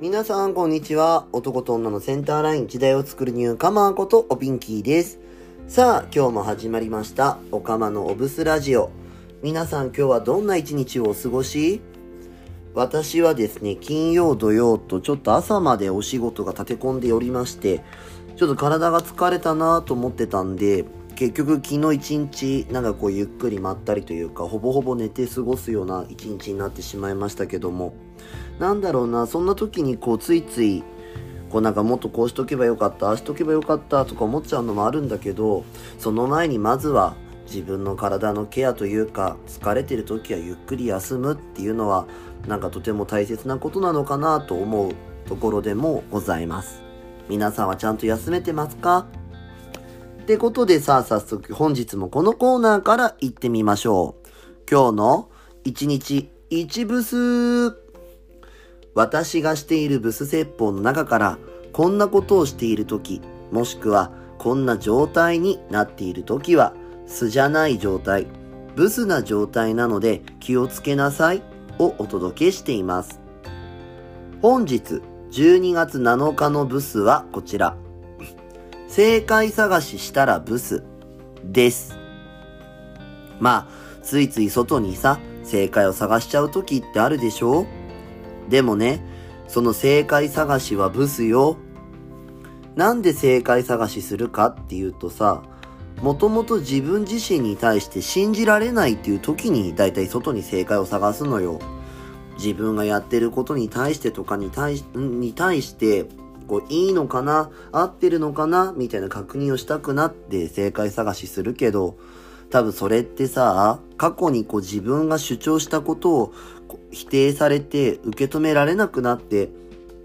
皆さん、こんにちは。男と女のセンターライン時代を作るニューカマーことおピンキーです。さあ、今日も始まりました。おかまのおブスラジオ。皆さん、今日はどんな一日をお過ごし？私はですね、金曜土曜とちょっと朝までお仕事が立て込んでおりまして、ちょっと体が疲れたなと思ってたんで、結局昨日一日なんかこうゆっくりまったりというかほぼほぼ寝て過ごすような一日になってしまいましたけども。なんだろうなそんな時にこうついついこうなんかもっとこうしとけばよかったああしとけばよかったとか思っちゃうのもあるんだけどその前にまずは自分の体のケアというか疲れてる時はゆっくり休むっていうのはなんかとても大切なことなのかなと思うところでもございます。皆さんはちゃんと休めてますか？ってことでさあ早速本日もこのコーナーから行ってみましょう。今日の1日1ブス私がしているブス説法の中からこんなことをしている時もしくはこんな状態になっている時は素じゃない状態ブスな状態なので気をつけなさいをお届けしています。本日12月7日のブスはこちら。正解探ししたらブスです。まあ、ついつい外にさ、正解を探しちゃう時ってあるでしょ？でもね、その正解探しはブスよ。なんで正解探しするかっていうとさ、もともと自分自身に対して信じられないっていう時にだいたい外に正解を探すのよ。自分がやってることに対してとかに対し、に対して、こう、いいのかな？合ってるのかな？みたいな確認をしたくなって正解探しするけど、多分それってさ、過去にこう自分が主張したことを否定されて受け止められなくなって、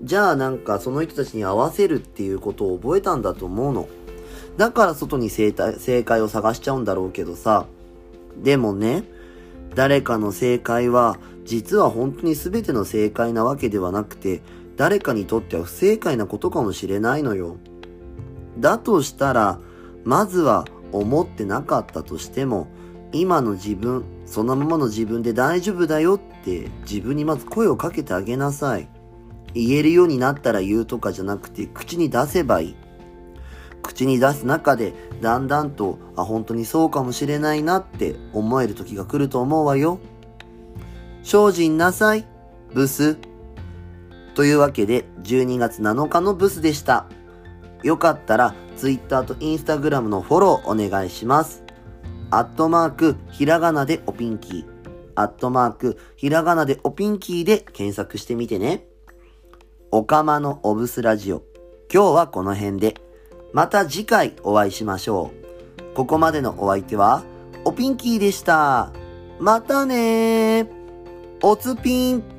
じゃあなんかその人たちに合わせるっていうことを覚えたんだと思うの。だから外に正解を探しちゃうんだろうけどさ。でもね、誰かの正解は実は本当に全ての正解なわけではなくて、誰かにとっては不正解なことかもしれないのよ。だとしたら、まずは思ってなかったとしても、今の自分、そのままの自分で大丈夫だよって自分にまず声をかけてあげなさい。言えるようになったら言うとかじゃなくて口に出せばいい。口に出す中でだんだんと、あ、本当にそうかもしれないなって思える時が来ると思うわよ。精進なさい、ブス。というわけで、12月7日のブスでした。よかったら、Twitter と Instagram のフォローお願いします。アットマーク、ひらがなでおピンキー。アットマーク、ひらがなでおピンキーで検索してみてね。おかまのおブスラジオ。今日はこの辺で。また次回お会いしましょう。ここまでのお相手は、おピンキーでした。またねー。おつぴん。